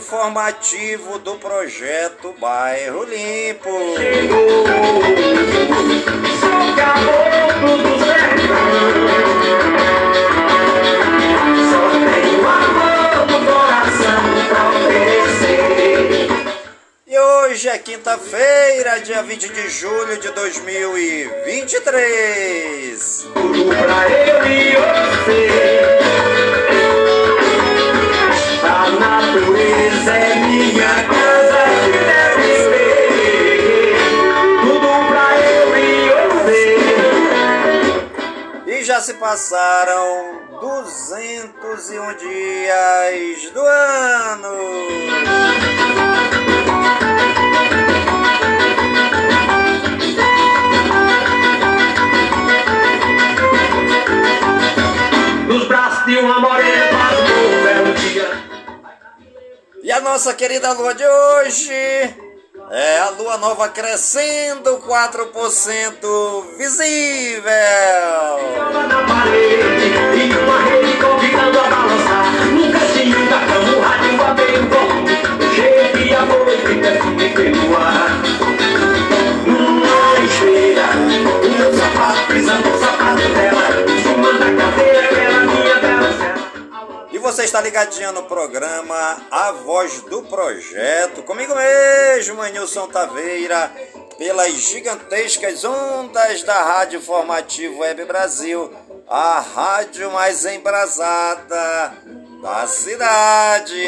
informativo do projeto Bairro Limpo. Sou do amor coração pra. E hoje é quinta-feira, dia 20 de julho de 2023. E a nossa querida lua de hoje é a lua nova crescendo 4% visível. Você está ligadinho no programa A Voz do Projeto, comigo mesmo, Nilson Taveira, pelas gigantescas ondas da Rádio Formativo Web Brasil, a rádio mais embrasada da cidade.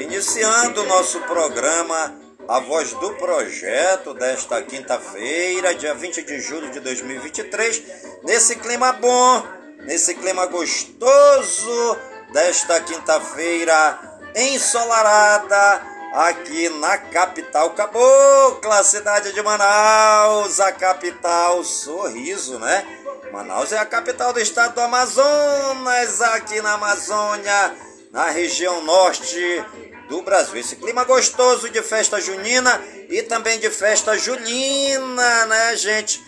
Iniciando o nosso programa A Voz do Projeto desta quinta-feira, dia 20 de julho de 2023, nesse clima bom, nesse clima gostoso desta quinta-feira ensolarada aqui na capital cabocla, cidade de Manaus, a capital sorriso, né? Manaus é a capital do estado do Amazonas, aqui na Amazônia, na região norte do Brasil. Esse clima gostoso de festa junina e também de festa julina, né, gente?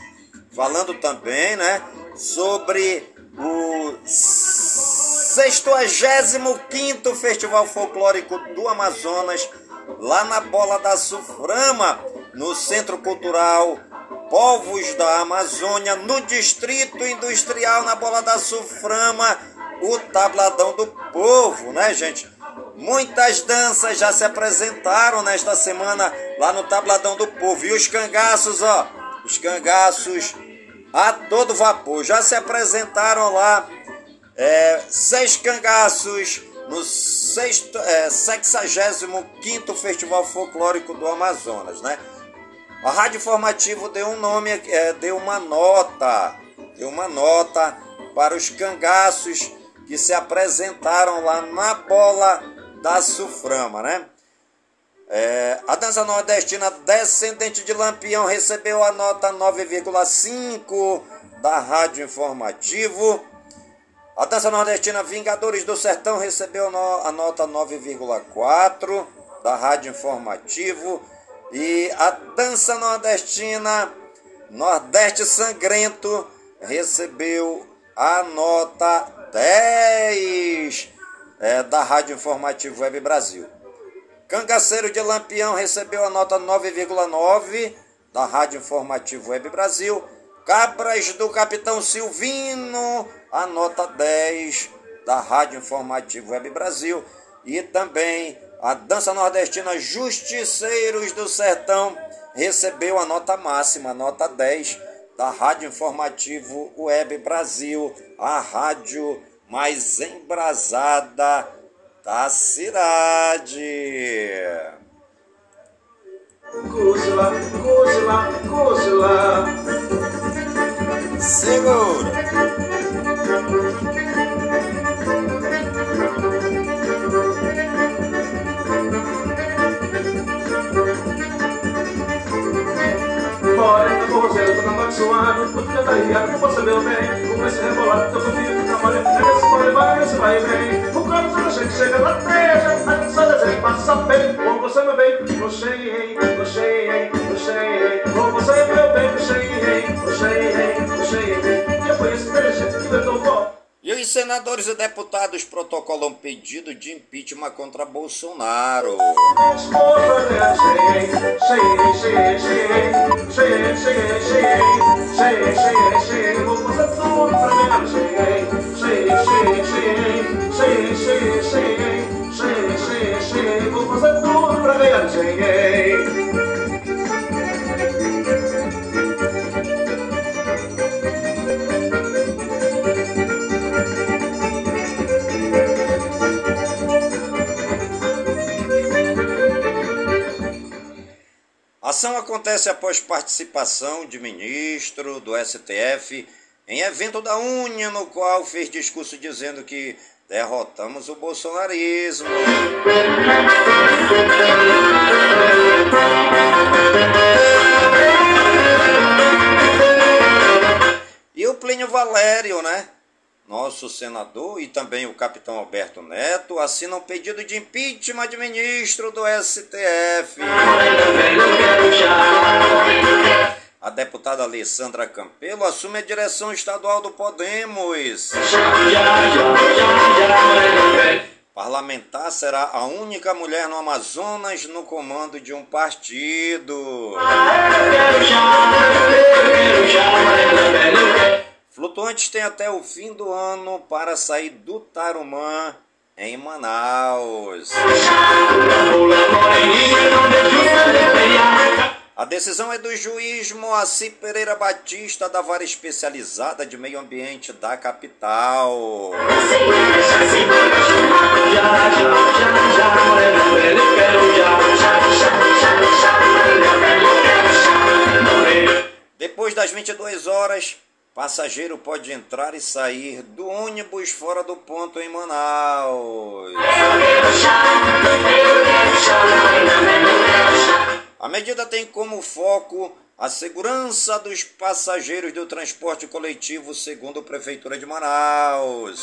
Falando também, né, sobre o 65º Festival Folclórico do Amazonas, lá na Bola da Suframa, no Centro Cultural Povos da Amazônia, no Distrito Industrial, na Bola da Suframa, o Tabladão do Povo, né, gente? Muitas danças já se apresentaram nesta semana lá no Tabladão do Povo. E os cangaços, ó, os cangaços a todo vapor já se apresentaram lá. É, seis cangaços no sexto, é, 65 Festival Folclórico do Amazonas, né? A Rádio Informativo deu um nome, é, deu uma nota, deu uma nota para os cangaços que se apresentaram lá na bola da Suframa, né? É, a dança nordestina Descendente de Lampião recebeu a nota 9,5 da Rádio Informativo. A dança nordestina Vingadores do Sertão recebeu a nota 9,4 da Rádio Informativo. E a dança nordestina Nordeste Sangrento recebeu a nota 10 é, da Rádio Informativo Web Brasil. Cangaceiro de Lampião recebeu a nota 9,9 da Rádio Informativo Web Brasil. Cabras do Capitão Silvino, a nota 10 da Rádio Informativo Web Brasil. E também a dança nordestina Justiceiros do Sertão recebeu a nota máxima, a nota 10 da Rádio Informativo Web Brasil, a rádio mais embrasada da cidade. Cozela, cozela, cozela. Segura. Toca mais suave Porque já tá riado, você meu bem. Comece a rebolar, tô comigo, trabalho Nega se pode, vai, se vai bem O cano toda gente chega na treja A dança desenho passa bem. Com você meu bem, puxei, puxei, puxei Com você meu bem, puxei, puxei, puxei Já foi E senadores e deputados protocolam pedido de impeachment contra Bolsonaro. Ação acontece após participação de ministro do STF em evento da Unha, no qual fez discurso dizendo que derrotamos o bolsonarismo. E o Plínio Valério, né? Nosso senador e também o capitão Alberto Neto assinam pedido de impeachment de ministro do STF. A deputada Alessandra Campelo assume a direção estadual do Podemos. Parlamentar será a única mulher no Amazonas no comando de um partido. Flutuantes têm até o fim do ano para sair do Tarumã em Manaus. A decisão é do juiz Moacir Pereira Batista da Vara Especializada de Meio Ambiente da capital. Depois das 22 horas, Passageiro pode entrar e sair do ônibus fora do ponto em Manaus. A medida tem como foco a segurança dos passageiros do transporte coletivo, segundo a Prefeitura de Manaus.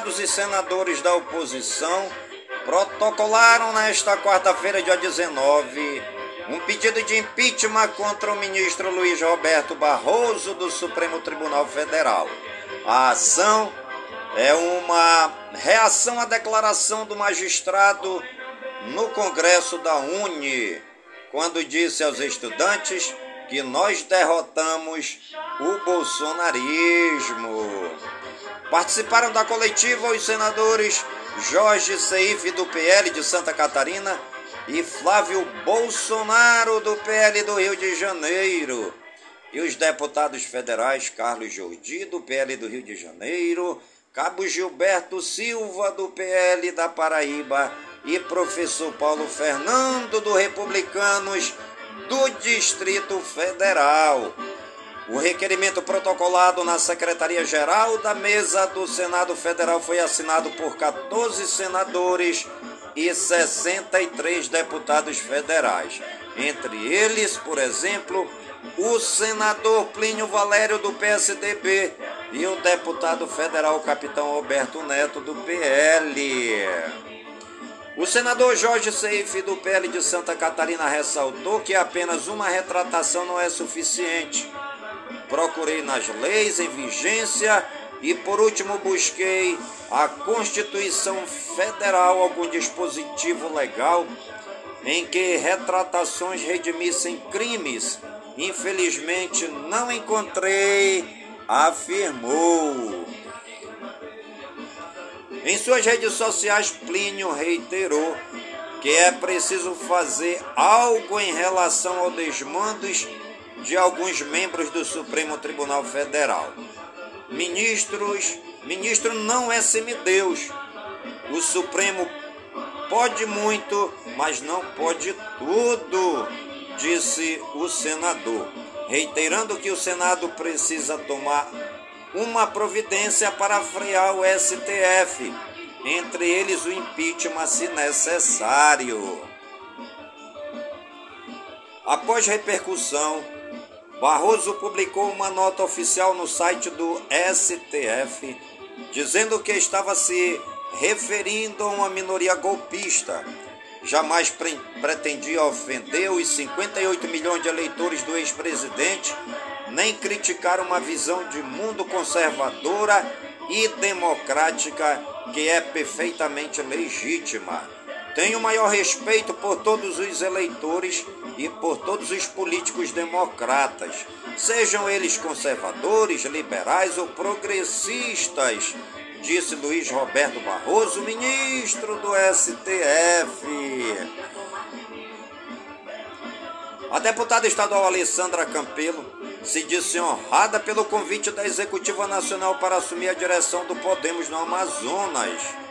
Deputados e senadores da oposição protocolaram nesta quarta-feira, dia 19, um pedido de impeachment contra o ministro Luiz Roberto Barroso do Supremo Tribunal Federal. A ação é uma reação à declaração do magistrado no Congresso da Uni, quando disse aos estudantes que nós derrotamos o bolsonarismo. Participaram da coletiva os senadores Jorge Seif, do PL de Santa Catarina, e Flávio Bolsonaro, do PL do Rio de Janeiro. E os deputados federais Carlos Jordi, do PL do Rio de Janeiro, Cabo Gilberto Silva, do PL da Paraíba, e professor Paulo Fernando, do Republicanos do Distrito Federal. O requerimento protocolado na Secretaria-Geral da Mesa do Senado Federal foi assinado por 14 senadores e 63 deputados federais. Entre eles, por exemplo, o senador Plínio Valério do PSDB e o deputado federal Capitão Alberto Neto do PL. O senador Jorge Seif do PL de Santa Catarina ressaltou que apenas uma retratação não é suficiente. Procurei nas leis em vigência e por último busquei a Constituição Federal algum dispositivo legal em que retratações redimissem crimes. Infelizmente não encontrei, afirmou. Em suas redes sociais, Plínio reiterou que é preciso fazer algo em relação ao desmandos de alguns membros do Supremo Tribunal Federal. Ministros, ministro não é semideus. O Supremo pode muito, mas não pode tudo, disse o senador, reiterando que o Senado precisa tomar uma providência para frear o STF, entre eles o impeachment se necessário. Após repercussão, Barroso publicou uma nota oficial no site do STF dizendo que estava se referindo a uma minoria golpista. Jamais pre pretendia ofender os 58 milhões de eleitores do ex-presidente nem criticar uma visão de mundo conservadora e democrática que é perfeitamente legítima. Tenho maior respeito por todos os eleitores e por todos os políticos democratas, sejam eles conservadores, liberais ou progressistas, disse Luiz Roberto Barroso, ministro do STF. A deputada estadual Alessandra Campelo se disse honrada pelo convite da Executiva Nacional para assumir a direção do Podemos no Amazonas.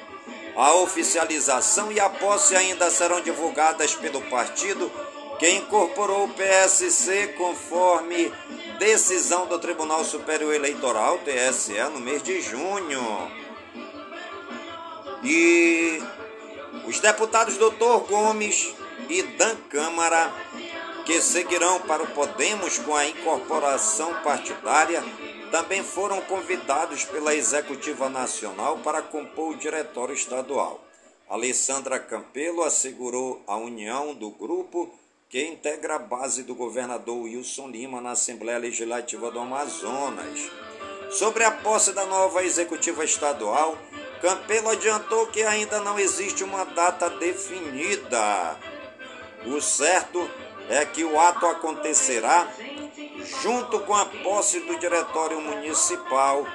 A oficialização e a posse ainda serão divulgadas pelo partido que incorporou o PSC conforme decisão do Tribunal Superior Eleitoral, TSE, no mês de junho. E os deputados Dr. Gomes e Dan Câmara que seguirão para o Podemos com a incorporação partidária, também foram convidados pela Executiva Nacional para compor o Diretório Estadual. Alessandra Campelo assegurou a união do grupo que integra a base do governador Wilson Lima na Assembleia Legislativa do Amazonas. Sobre a posse da nova executiva estadual, Campelo adiantou que ainda não existe uma data definida. O certo é que o ato acontecerá junto com a posse do Diretório Municipal,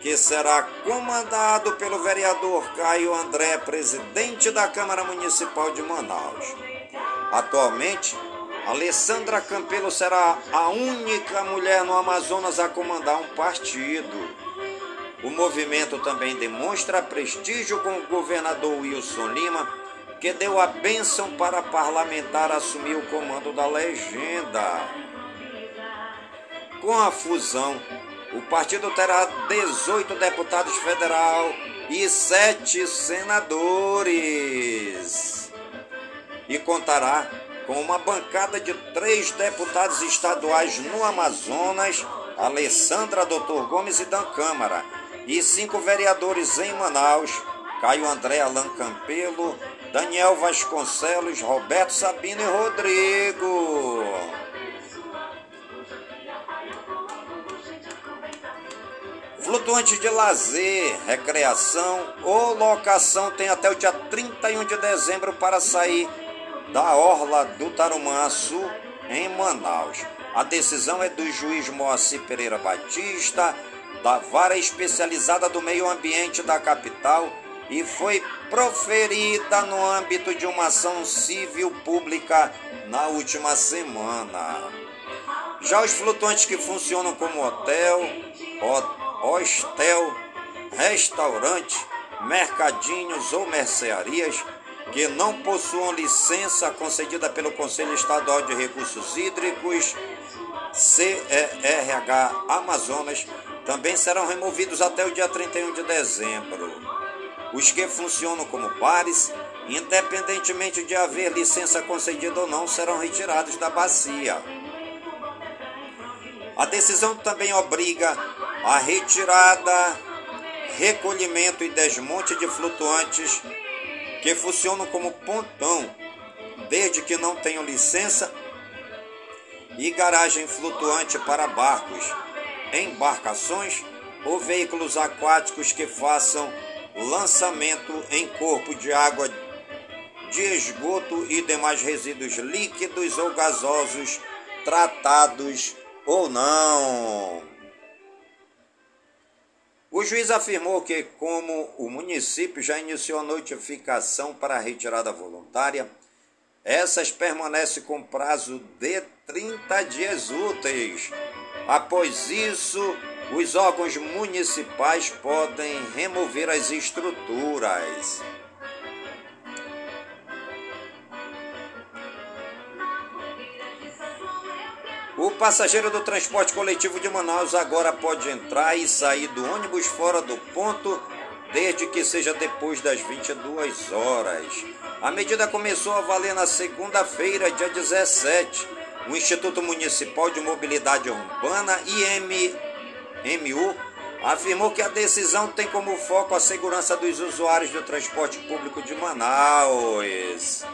que será comandado pelo vereador Caio André, presidente da Câmara Municipal de Manaus. Atualmente, Alessandra Campelo será a única mulher no Amazonas a comandar um partido. O movimento também demonstra prestígio com o governador Wilson Lima que deu a bênção para parlamentar assumir o comando da legenda. Com a fusão, o partido terá 18 deputados federal e 7 senadores. E contará com uma bancada de três deputados estaduais no Amazonas, Alessandra Doutor Gomes e Dan Câmara, e cinco vereadores em Manaus: Caio André Alan Campelo, Daniel Vasconcelos, Roberto Sabino e Rodrigo. Flutuantes de lazer, recreação ou locação tem até o dia 31 de dezembro para sair da Orla do Tarumanço, em Manaus. A decisão é do juiz Moacir Pereira Batista, da Vara Especializada do Meio Ambiente da capital, e foi proferida no âmbito de uma ação civil pública na última semana. Já os flutuantes que funcionam como hotel, hostel, restaurante, mercadinhos ou mercearias que não possuam licença concedida pelo Conselho Estadual de Recursos Hídricos, CERH Amazonas, também serão removidos até o dia 31 de dezembro. Os que funcionam como bares, independentemente de haver licença concedida ou não, serão retirados da bacia. A decisão também obriga a retirada, recolhimento e desmonte de flutuantes que funcionam como pontão, desde que não tenham licença e garagem flutuante para barcos, embarcações ou veículos aquáticos que façam lançamento em corpo de água de esgoto e demais resíduos líquidos ou gasosos tratados ou não. O juiz afirmou que, como o município já iniciou a notificação para a retirada voluntária, essas permanecem com prazo de 30 dias úteis. Após isso, os órgãos municipais podem remover as estruturas. O passageiro do transporte coletivo de Manaus agora pode entrar e sair do ônibus fora do ponto, desde que seja depois das 22 horas. A medida começou a valer na segunda-feira, dia 17. O Instituto Municipal de Mobilidade Urbana, IMMU, afirmou que a decisão tem como foco a segurança dos usuários do transporte público de Manaus.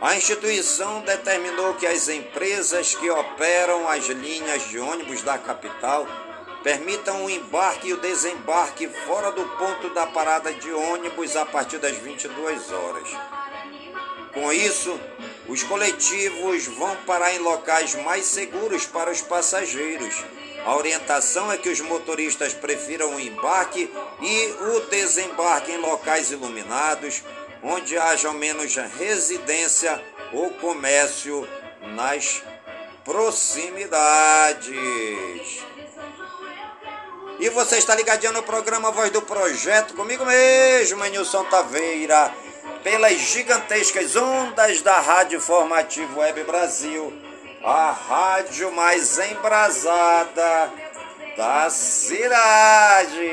A instituição determinou que as empresas que operam as linhas de ônibus da capital permitam o embarque e o desembarque fora do ponto da parada de ônibus a partir das 22 horas. Com isso, os coletivos vão parar em locais mais seguros para os passageiros. A orientação é que os motoristas prefiram o embarque e o desembarque em locais iluminados, onde haja menos residência ou comércio nas proximidades. E você está ligadinho no programa Voz do Projeto, comigo mesmo, Nilson Taveira, pelas gigantescas ondas da Rádio Informativo Web Brasil, a rádio mais embrasada da cidade.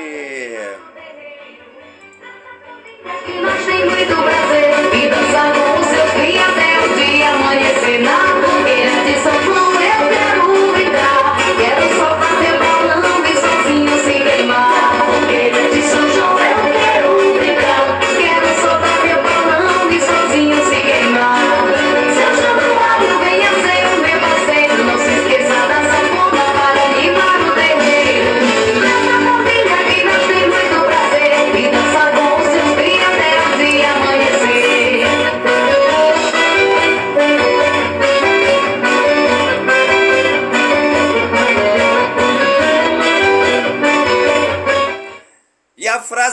Muito prazer e dançar com os seus filhos até o dia amanhecer na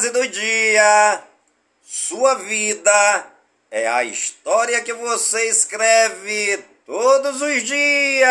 frase do dia: Sua vida é a história que você escreve todos os dias.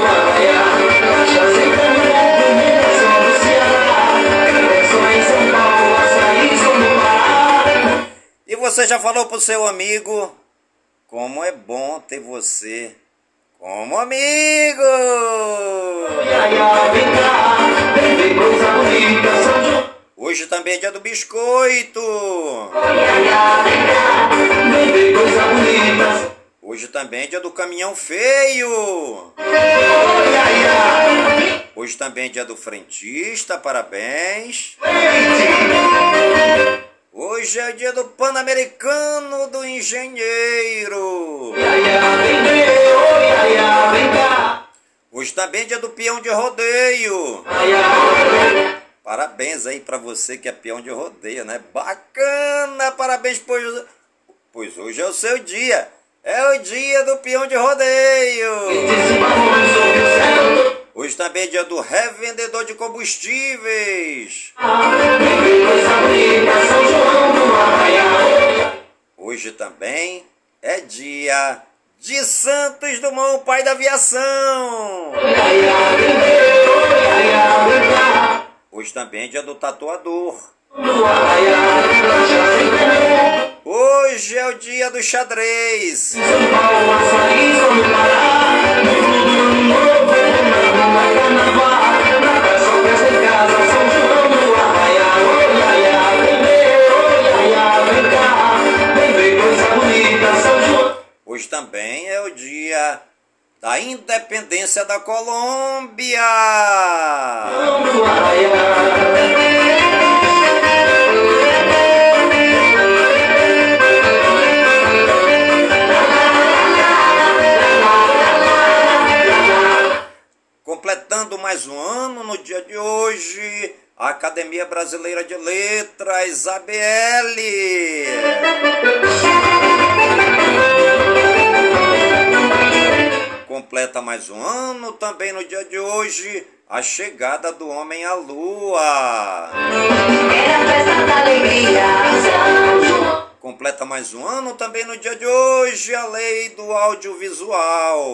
você já falou pro seu amigo como é bom ter você como amigo. Hoje também é dia do biscoito. Hoje também é dia do caminhão feio. Hoje também é dia do frentista, parabéns. Hoje é dia do pan-americano do engenheiro. Hoje também é dia do peão de rodeio. Parabéns aí pra você que é peão de rodeio, né? Bacana, parabéns, pois, pois hoje é o seu dia. É o dia do peão de rodeio. Hoje também é dia do revendedor de combustíveis. Hoje também é dia de Santos Dumont, pai da aviação. Hoje também é dia do tatuador. Hoje é o dia do xadrez. Hoje também é o dia da independência da Colômbia. Completando mais um ano no dia de hoje, a Academia Brasileira de Letras, ABL. Completa mais um ano também no dia de hoje, a chegada do homem à lua. Completa mais um ano também no dia de hoje, a lei do audiovisual.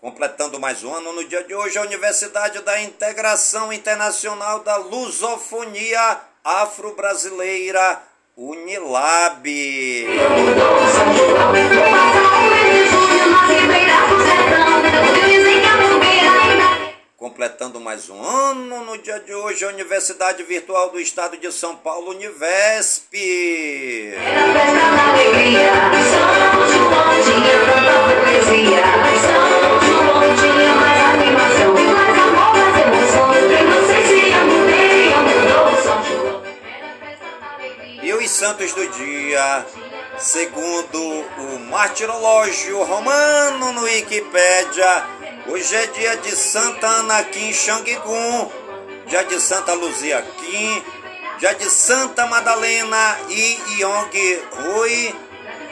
Completando mais um ano no dia de hoje, a Universidade da Integração Internacional da Lusofonia Afro-Brasileira, Unilab. Completando mais um ano no dia de hoje, a Universidade Virtual do Estado de São Paulo, Univesp. E os santos do dia, segundo o martirológio romano no Wikipédia, hoje é dia de Santa Anakin Shang-Gun, dia de Santa Luzia Kim, dia de Santa Madalena e Yong Rui,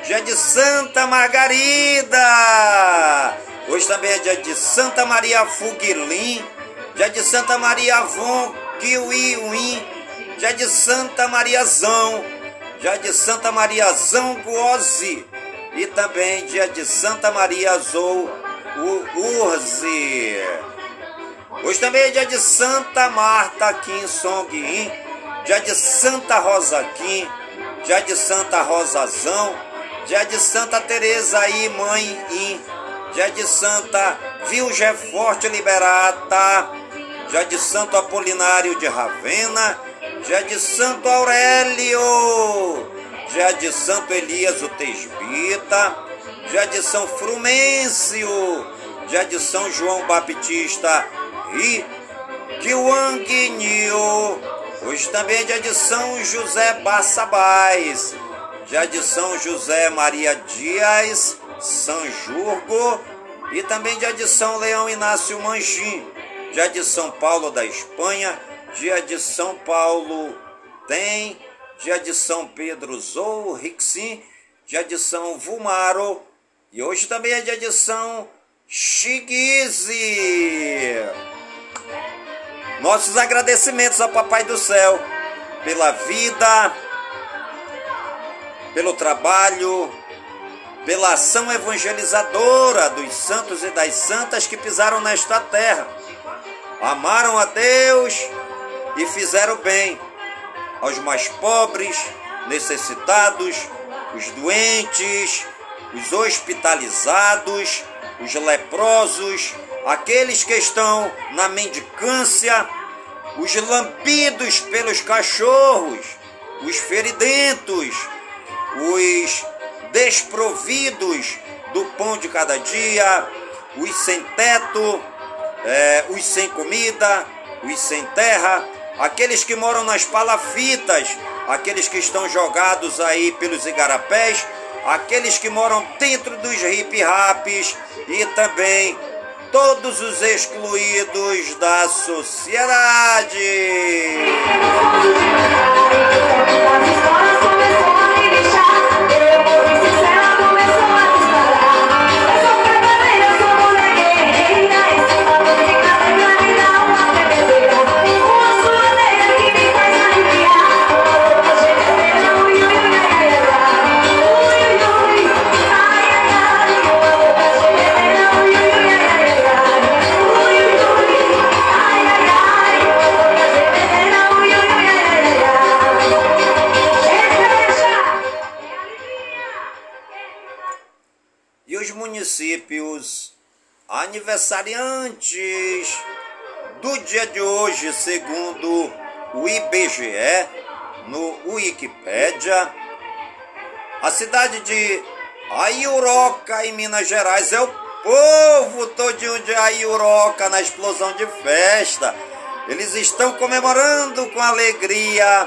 dia de Santa Margarida. Hoje também é dia de Santa Maria Fuguilin, dia de Santa Maria Von Kiwi Win, dia de Santa Mariazão, dia de Santa Mariazão Guozi e também dia de Santa Maria Zou Urzi. Hoje também é dia de Santa Marta Kim Song In, dia de Santa Rosa Kim, dia de Santa Rosazão, dia de Santa Teresa e Mãe In, dia de Santa Vilge Forte Liberata, dia de Santo Apolinário de Ravena, dia de Santo Aurélio, dia de Santo Elias o Tesbita, dia de São Frumêncio, dia de São João Baptista e Kiwang Nio. Hoje também é de São José Bassabás, dia de São José Maria Dias, São Jurgo e também dia de São Leão Inácio Manjim, dia de São Paulo da Espanha, dia de São Paulo tem dia de São Pedro Zou Rixim, dia de São Vumaro e hoje também é de São Chiguize. Nossos agradecimentos ao Papai do Céu pela vida, pelo trabalho, pela ação evangelizadora dos santos e das santas que pisaram nesta terra. Amaram a Deus e fizeram bem aos mais pobres, necessitados, os doentes, os hospitalizados, os leprosos, aqueles que estão na mendicância, os lampidos pelos cachorros, os feridentos, os desprovidos do pão de cada dia, os sem teto, é, os sem comida, os sem terra, aqueles que moram nas palafitas, aqueles que estão jogados aí pelos igarapés, aqueles que moram dentro dos hip-raps e também todos os excluídos da sociedade. Aniversariantes do dia de hoje, segundo o IBGE, no Wikipédia, a cidade de Aiuroca, em Minas Gerais, é o povo todinho de Aiuroca na explosão de festa. Eles estão comemorando com alegria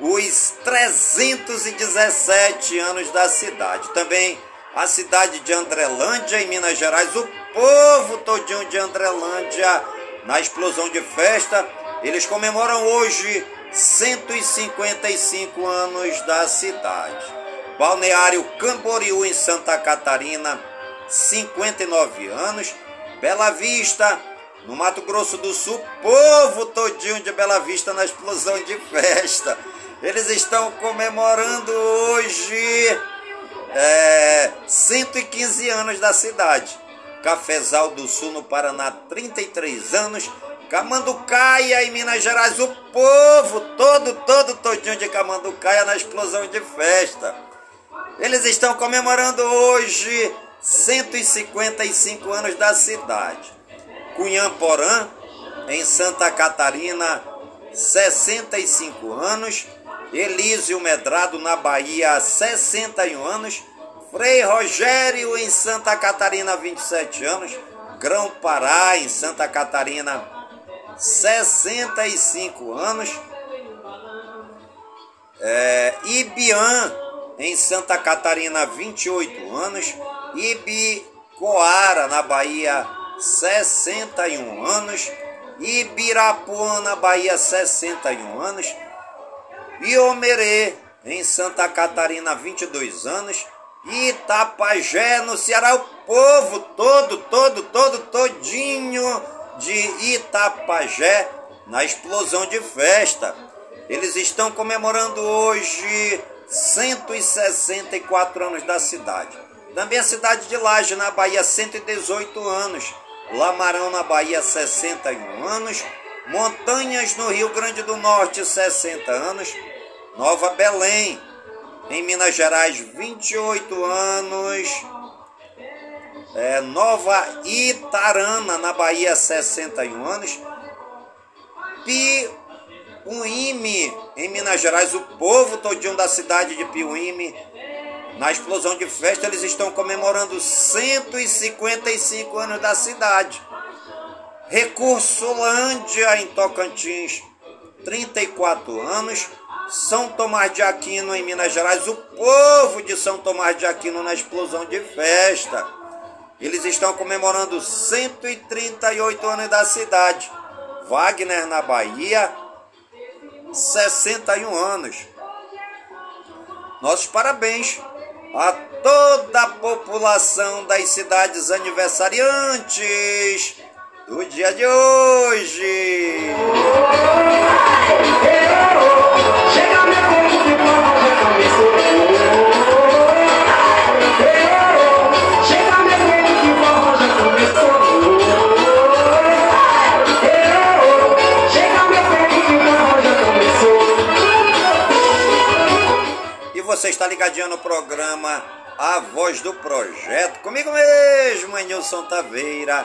os 317 anos da cidade. Também a cidade de Andrelândia, em Minas Gerais, o povo todinho de Andrelândia na explosão de festa. Eles comemoram hoje 155 anos da cidade. Balneário Camboriú, em Santa Catarina, 59 anos. Bela Vista, no Mato Grosso do Sul, povo todinho de Bela Vista na explosão de festa. Eles estão comemorando hoje é, 115 anos da cidade. Cafezal do Sul, no Paraná, 33 anos. Camanducaia, em Minas Gerais, o povo todo, todo, todinho de Camanducaia na explosão de festa. Eles estão comemorando hoje 155 anos da cidade. Cunhamporã, em Santa Catarina, 65 anos. Elísio Medrado, na Bahia, 61 anos. Frei Rogério, em Santa Catarina, 27 anos. Grão Pará, em Santa Catarina, 65 anos. É, Ibiã, em Santa Catarina, 28 anos. Ibicoara, na Bahia, 61 anos. Ibirapuã, na Bahia, 61 anos. Iomerê, em Santa Catarina, 22 anos. Itapajé, no Ceará, o povo todo, todo, todo, todinho de Itapajé na explosão de festa. Eles estão comemorando hoje 164 anos da cidade. Também a cidade de Laje, na Bahia, 118 anos. Lamarão, na Bahia, 61 anos. Montanhas, no Rio Grande do Norte, 60 anos. Nova Belém, em Minas Gerais, 28 anos. É, Nova Itarana, na Bahia, 61 anos. Piuíme, em Minas Gerais, o povo todinho da cidade de Piuíme, na explosão de festa, eles estão comemorando 155 anos da cidade. Recursolândia, em Tocantins, 34 anos. São Tomás de Aquino, em Minas Gerais, o povo de São Tomás de Aquino na explosão de festa. Eles estão comemorando 138 anos da cidade. Wagner, na Bahia, 61 anos. nossos parabéns a toda a população das cidades aniversariantes do dia de hoje. Chega já começou. E você está ligadinho no programa A Voz do Projeto, comigo mesmo, Nilson Taveira,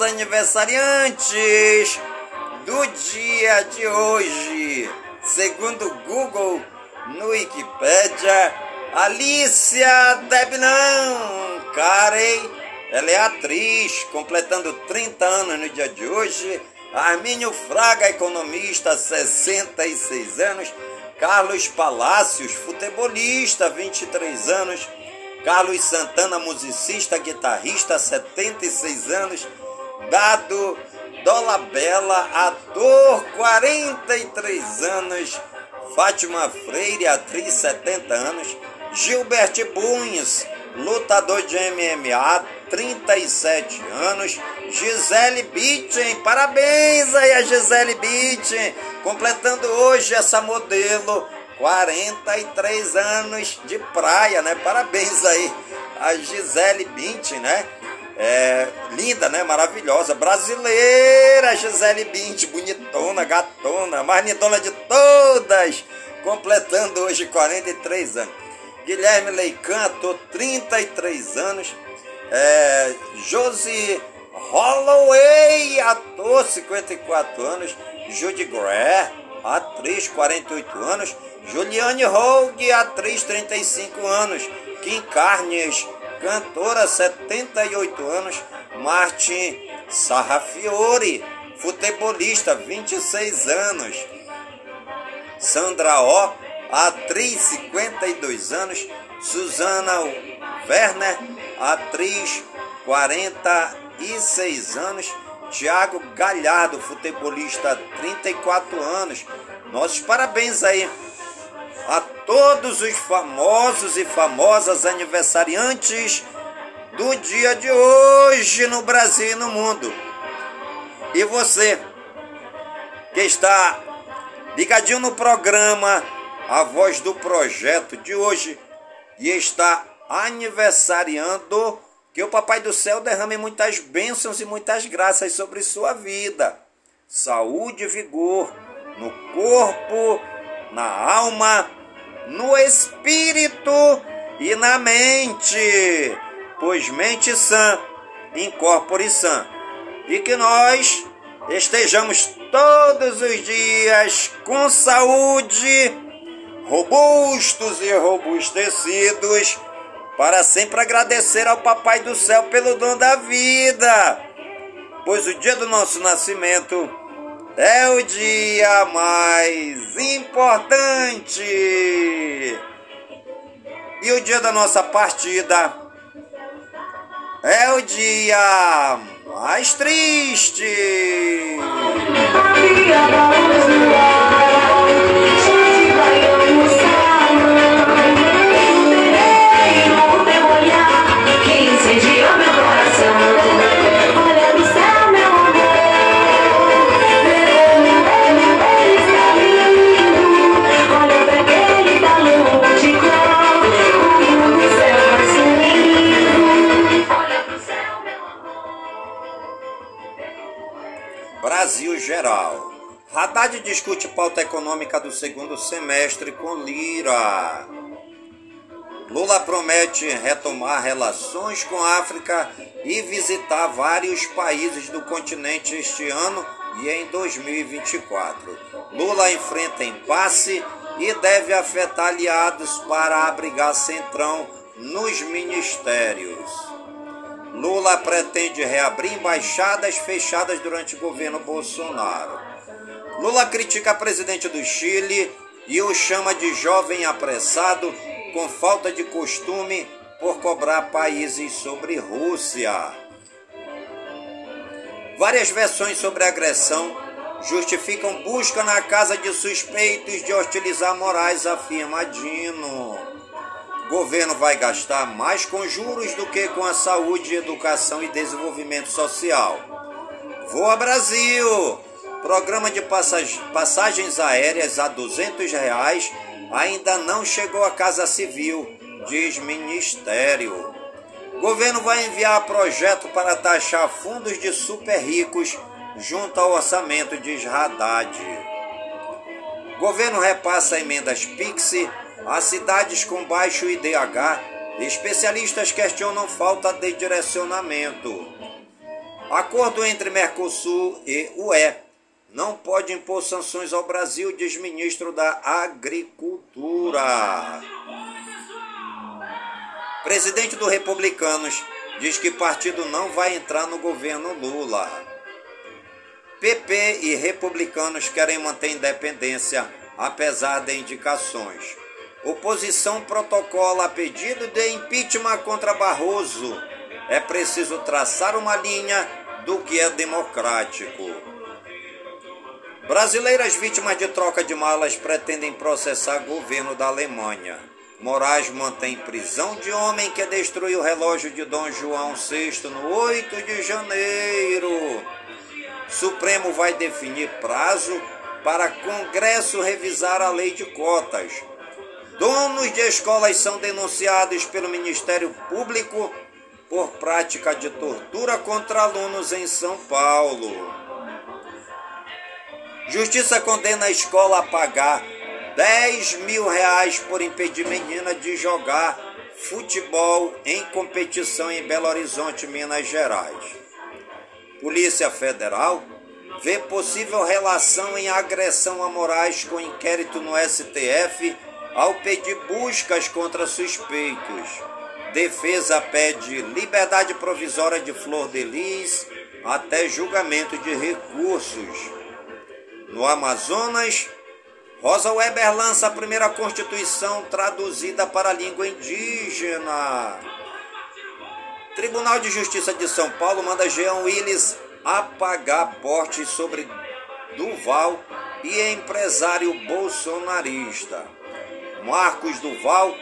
Aniversariantes do dia de hoje. Segundo Google, no Wikipedia, Alicia Debnam Carey, ela é atriz, completando 30 anos no dia de hoje. Armínio Fraga, economista, 66 anos. Carlos Palácios, futebolista, 23 anos. Carlos Santana, musicista, guitarrista, 76 anos. Dado Dolabella, ator, 43 anos. Fátima Freire, atriz, 70 anos. Gilbert Bunhes, lutador de MMA, 37 anos. Gisele Bündchen, parabéns aí a Gisele Bündchen, completando hoje essa modelo, 43 anos de praia, né? Parabéns aí a Gisele Bündchen, né? É, linda, né? Maravilhosa. Brasileira, Gisele Bündchen, bonitona, gatona, mais lindona de todas. Completando hoje 43 anos. Guilherme Leican, ator, 33 anos. É, Josie Holloway, ator, 54 anos. Judy Greer, atriz, 48 anos. Juliane Hogue, atriz, 35 anos. Kim Carnes, cantora, 78 anos. Martin Sarrafiore, futebolista, 26 anos. Sandra O, atriz, 52 anos. Susana Werner, atriz, 46 anos. Tiago Galhardo, futebolista, 34 anos. Nossos parabéns aí a todos os famosos e famosas aniversariantes do dia de hoje no Brasil e no mundo. E você que está ligadinho no programa A Voz do Projeto de hoje e está aniversariando, que o Papai do Céu derrame muitas bênçãos e muitas graças sobre sua vida. Saúde e vigor no corpo, na alma, no espírito e na mente, pois mente sã, incorpore sã. E que nós estejamos todos os dias com saúde, robustos e robustecidos, para sempre agradecer ao Papai do Céu pelo dom da vida, pois o dia do nosso nascimento é o dia mais importante. E o dia da nossa partida é o dia mais triste. Geral. Haddad discute pauta econômica do segundo semestre com Lira. Lula promete retomar relações com a África e visitar vários países do continente este ano e em 2024. Lula enfrenta impasse e deve afetar aliados para abrigar Centrão nos ministérios. Lula pretende reabrir embaixadas fechadas durante o governo Bolsonaro. Lula critica presidente do Chile e o chama de jovem apressado com falta de costume por cobrar países sobre Rússia. Várias versões sobre a agressão justificam busca na casa de suspeitos de hostilizar Moraes, afirma Dino. Governo vai gastar mais com juros do que com a saúde, educação e desenvolvimento social. Voa Brasil! Programa de passagens aéreas a 200 reais ainda não chegou à Casa Civil, diz Ministério. Governo vai enviar projeto para taxar fundos de super ricos junto ao orçamento, diz Haddad. Governo repassa emendas PIX a cidades com baixo IDH. Especialistas questionam falta de direcionamento. Acordo entre Mercosul e UE não pode impor sanções ao Brasil, diz ministro da Agricultura. Presidente do Republicanos diz que partido não vai entrar no governo Lula. PP e republicanos querem manter independência, apesar de indicações. Oposição protocola pedido de impeachment contra Barroso. É preciso traçar uma linha do que é democrático. Brasileiras vítimas de troca de malas pretendem processar governo da Alemanha. Moraes mantém prisão de homem que destruiu o relógio de Dom João VI no 8 de janeiro. Supremo vai definir prazo para Congresso revisar a lei de cotas. Donos de escolas são denunciados pelo Ministério Público por prática de tortura contra alunos em São Paulo. Justiça condena a escola a pagar 10 mil reais por impedir menina de jogar futebol em competição em Belo Horizonte, Minas Gerais. Polícia Federal vê possível relação em agressão a Moraes com inquérito no STF ao pedir buscas contra suspeitos. Defesa pede liberdade provisória de Flor de Lis até julgamento de recursos. No Amazonas, Rosa Weber lança a primeira Constituição traduzida para a língua indígena. Tribunal de Justiça de São Paulo manda Jean Willis apagar portes sobre Duval e empresário bolsonarista. Marcos Duval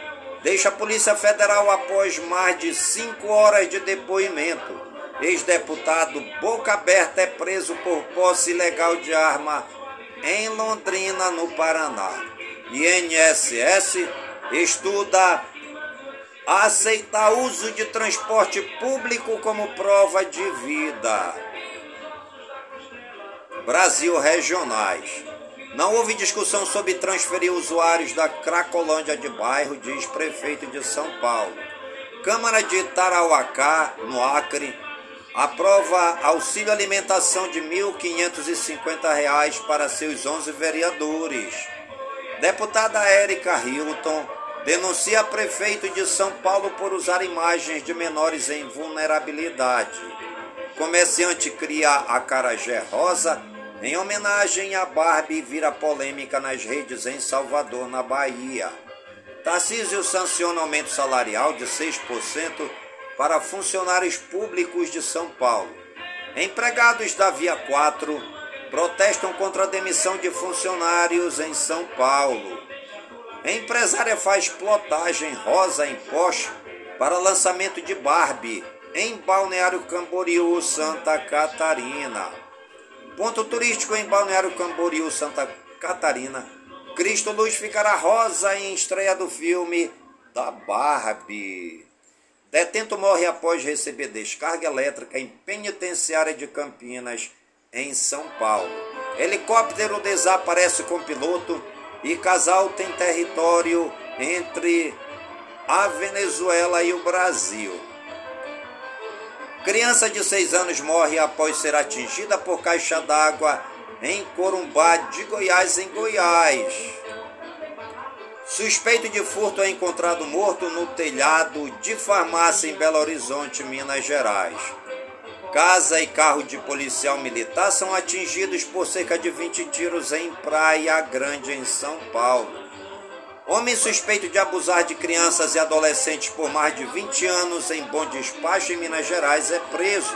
deixa a Polícia Federal após mais de cinco horas de depoimento. Ex-deputado Boca Aberta é preso por posse ilegal de arma em Londrina, no Paraná. INSS estuda aceitar uso de transporte público como prova de vida. Brasil Regionais. Não houve discussão sobre transferir usuários da Cracolândia de bairro, diz prefeito de São Paulo. Câmara de Tarauacá, no Acre, aprova auxílio alimentação de R$ 1.550 para seus 11 vereadores. Deputada Érica Hilton denuncia prefeito de São Paulo por usar imagens de menores em vulnerabilidade. Comerciante cria a carajé rosa em homenagem a Barbie vira polêmica nas redes em Salvador, na Bahia. Tarcísio sanciona aumento salarial de 6% para funcionários públicos de São Paulo. Empregados da Via 4 protestam contra a demissão de funcionários em São Paulo. Empresária faz plotagem rosa em Porsche para lançamento de Barbie em Balneário Camboriú, Santa Catarina. Ponto turístico em Balneário Camboriú, Santa Catarina. Cristo Luz ficará rosa em estreia do filme da Barbie. Detento morre após receber descarga elétrica em penitenciária de Campinas, em São Paulo. Helicóptero desaparece com piloto e casal tem território entre a Venezuela e o Brasil. Criança de 6 anos morre após ser atingida por caixa d'água em Corumbá de Goiás, em Goiás. Suspeito de furto é encontrado morto no telhado de farmácia em Belo Horizonte, Minas Gerais. Casa e carro de policial militar são atingidos por cerca de 20 tiros em Praia Grande, em São Paulo. Homem suspeito de abusar de crianças e adolescentes por mais de 20 anos em Bom Despacho, em Minas Gerais, é preso.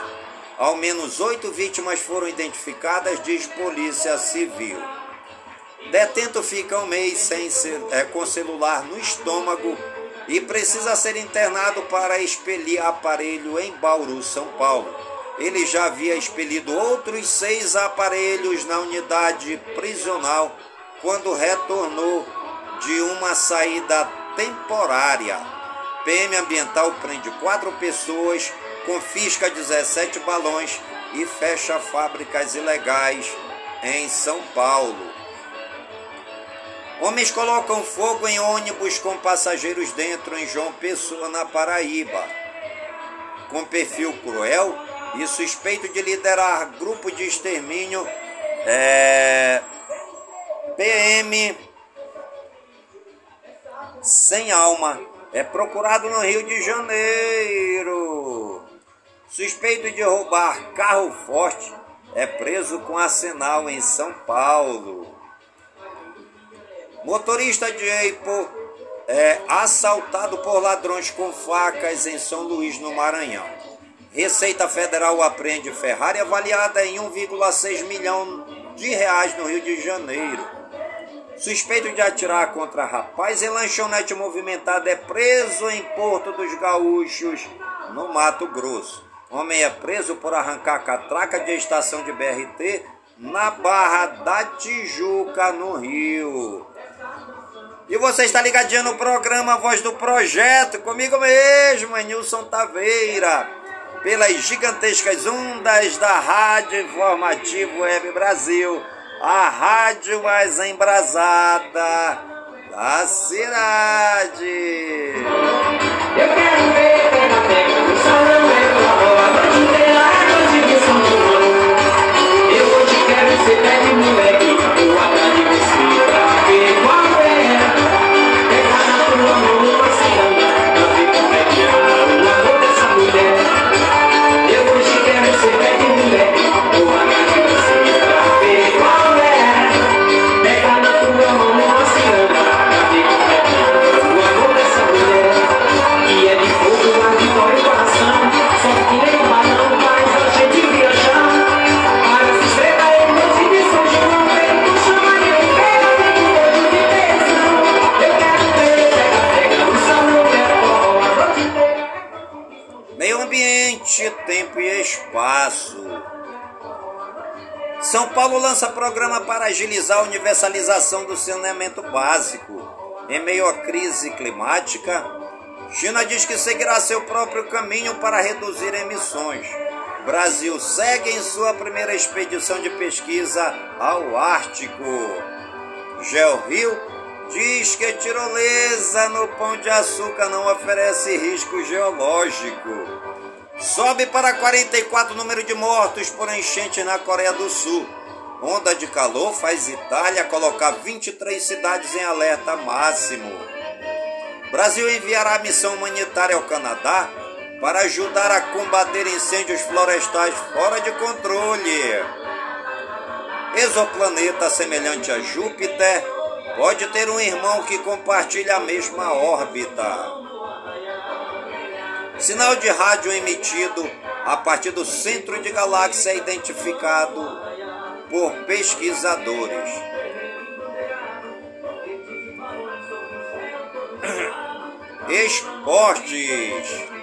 Ao menos oito vítimas foram identificadas, diz Polícia Civil. Detento fica um mês sem é, com celular no estômago e precisa ser internado para expelir aparelho em Bauru, São Paulo. Ele já havia expelido outros seis aparelhos na unidade prisional quando retornou de uma saída temporária. PM Ambiental prende quatro pessoas, confisca 17 balões e fecha fábricas ilegais em São Paulo. Homens colocam fogo em ônibus com passageiros dentro em João Pessoa, na Paraíba. Com perfil cruel e suspeito de liderar grupo de extermínio, é, PM sem alma é procurado no Rio de Janeiro. Suspeito de roubar carro forte é preso com arsenal em São Paulo. Motorista de Eipo é assaltado por ladrões com facas em São Luís, no Maranhão. Receita Federal apreende Ferrari avaliada em 1,6 milhão de reais no Rio de Janeiro. Suspeito de atirar contra rapaz em lanchonete movimentada é preso em Porto dos Gaúchos, no Mato Grosso. Homem é preso por arrancar catraca de estação de BRT na Barra da Tijuca, no Rio. E você está ligadinho no programa Voz do Projeto, comigo mesmo, Nilson Taveira, pelas gigantescas ondas da Rádio Informativo Web Brasil a rádio mais embrasada da cidade. Eu quero ver Paulo lança programa para agilizar a universalização do saneamento básico. Em meio à crise climática, China diz que seguirá seu próprio caminho para reduzir emissões. Brasil segue em sua primeira expedição de pesquisa ao Ártico. Gel Rio diz que tirolesa no Pão de Açúcar não oferece risco geológico. Sobe para 44 o número de mortos por enchente na Coreia do Sul. Onda de calor faz Itália colocar 23 cidades em alerta máximo. Brasil enviará missão humanitária ao Canadá para ajudar a combater incêndios florestais fora de controle. Exoplaneta semelhante a Júpiter pode ter um irmão que compartilha a mesma órbita. Sinal de rádio emitido a partir do centro de galáxia é identificado por pesquisadores. Esportes.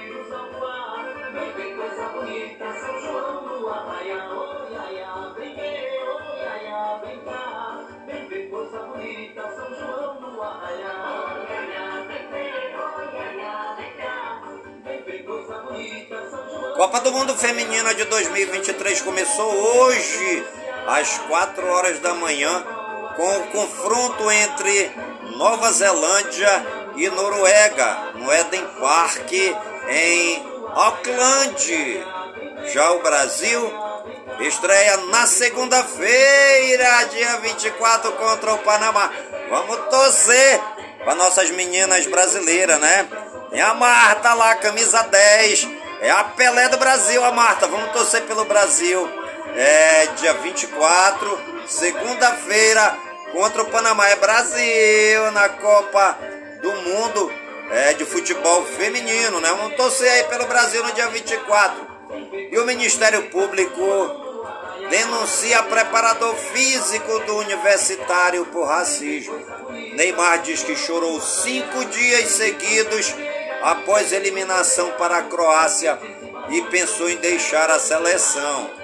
Copa do Mundo Feminina de 2023 começou hoje às 4 horas da manhã, com o confronto entre Nova Zelândia e Noruega, no Eden Park, em Auckland. Já o Brasil estreia na segunda-feira, dia 24, contra o Panamá. Vamos torcer para nossas meninas brasileiras, né? Tem a Marta lá, camisa 10. É a Pelé do Brasil, a Marta. Vamos torcer pelo Brasil. É dia 24, segunda-feira, contra o Panamá. É Brasil na Copa do Mundo é, de Futebol Feminino, né? Vamos torcer aí pelo Brasil no dia 24. E o Ministério Público denuncia preparador físico do universitário por racismo. Neymar diz que chorou cinco dias seguidos após eliminação para a Croácia e pensou em deixar a seleção.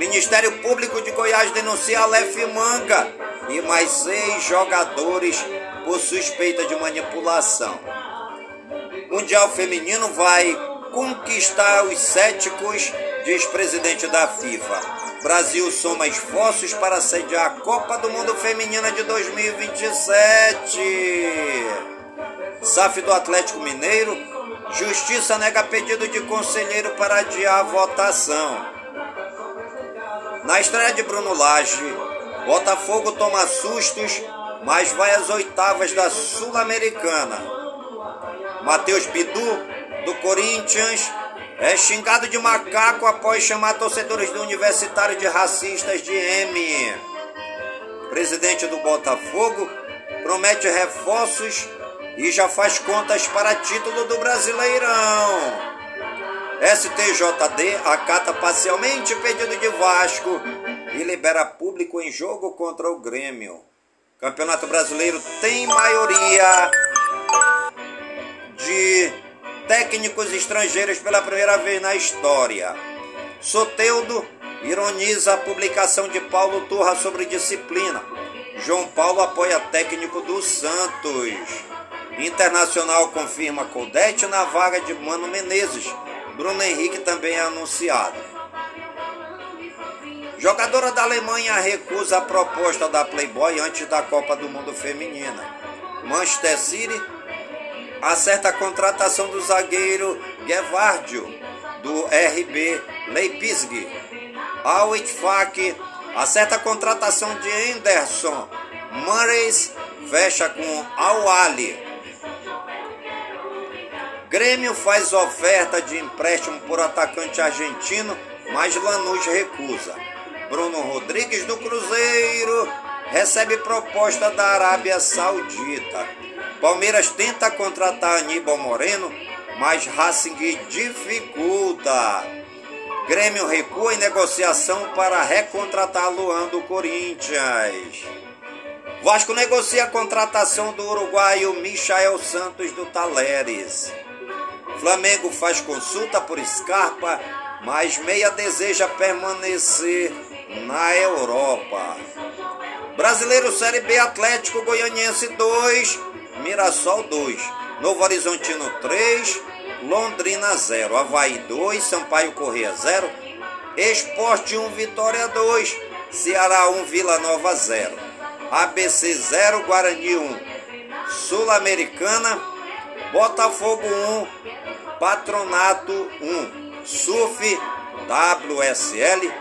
Ministério Público de Goiás denuncia Aleph Manga e mais seis jogadores por suspeita de manipulação. Mundial Feminino vai conquistar os céticos, diz presidente da FIFA. Brasil soma esforços para sediar a Copa do Mundo Feminina de 2027. SAF do Atlético Mineiro, Justiça nega pedido de conselheiro para adiar a votação. Na estreia de Bruno Lage, Botafogo toma sustos, mas vai às oitavas da Sul-Americana. Matheus Bidu, do Corinthians, é xingado de macaco após chamar torcedores do Universitário de racistas de M. Presidente do Botafogo promete reforços e já faz contas para título do Brasileirão. STJD acata parcialmente pedido de Vasco e libera público em jogo contra o Grêmio. Campeonato Brasileiro tem maioria de técnicos estrangeiros pela primeira vez na história. Soteudo ironiza a publicação de Paulo Turra sobre disciplina. João Paulo apoia técnico do Santos. Internacional confirma Codete na vaga de Mano Menezes. Bruno Henrique também é anunciado. Jogadora da Alemanha recusa a proposta da Playboy antes da Copa do Mundo Feminina. Manchester City acerta a contratação do zagueiro Gevardio, do RB Leipzig. Al acerta a contratação de Anderson. Murrays fecha com Al Ali. Grêmio faz oferta de empréstimo por atacante argentino, mas Lanús recusa. Bruno Rodrigues do Cruzeiro recebe proposta da Arábia Saudita. Palmeiras tenta contratar Aníbal Moreno, mas Racing dificulta. Grêmio recua em negociação para recontratar Luan do Corinthians. Vasco negocia a contratação do uruguaio Michael Santos do Taleres. Flamengo faz consulta por Scarpa, mas Meia deseja permanecer na Europa. Brasileiro Série B Atlético Goianiense 2, Mirassol 2, Novo Horizontino 3, Londrina 0, Havaí 2, Sampaio Correia 0, Esporte 1, Vitória 2, Ceará 1, Vila Nova 0, ABC 0, Guarani 1, Sul-Americana, Botafogo 1, Patronato 1, SUF WSL,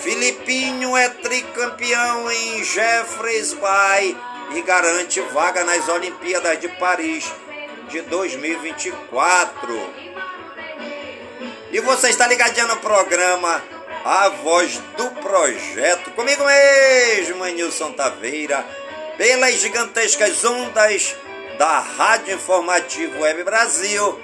Filipinho é tricampeão em Jeffreys Bay e garante vaga nas Olimpíadas de Paris de 2024. E você está ligadinho no programa A Voz do Projeto, comigo mesmo, Nilson Taveira, pelas gigantescas ondas da Rádio Informativo Web Brasil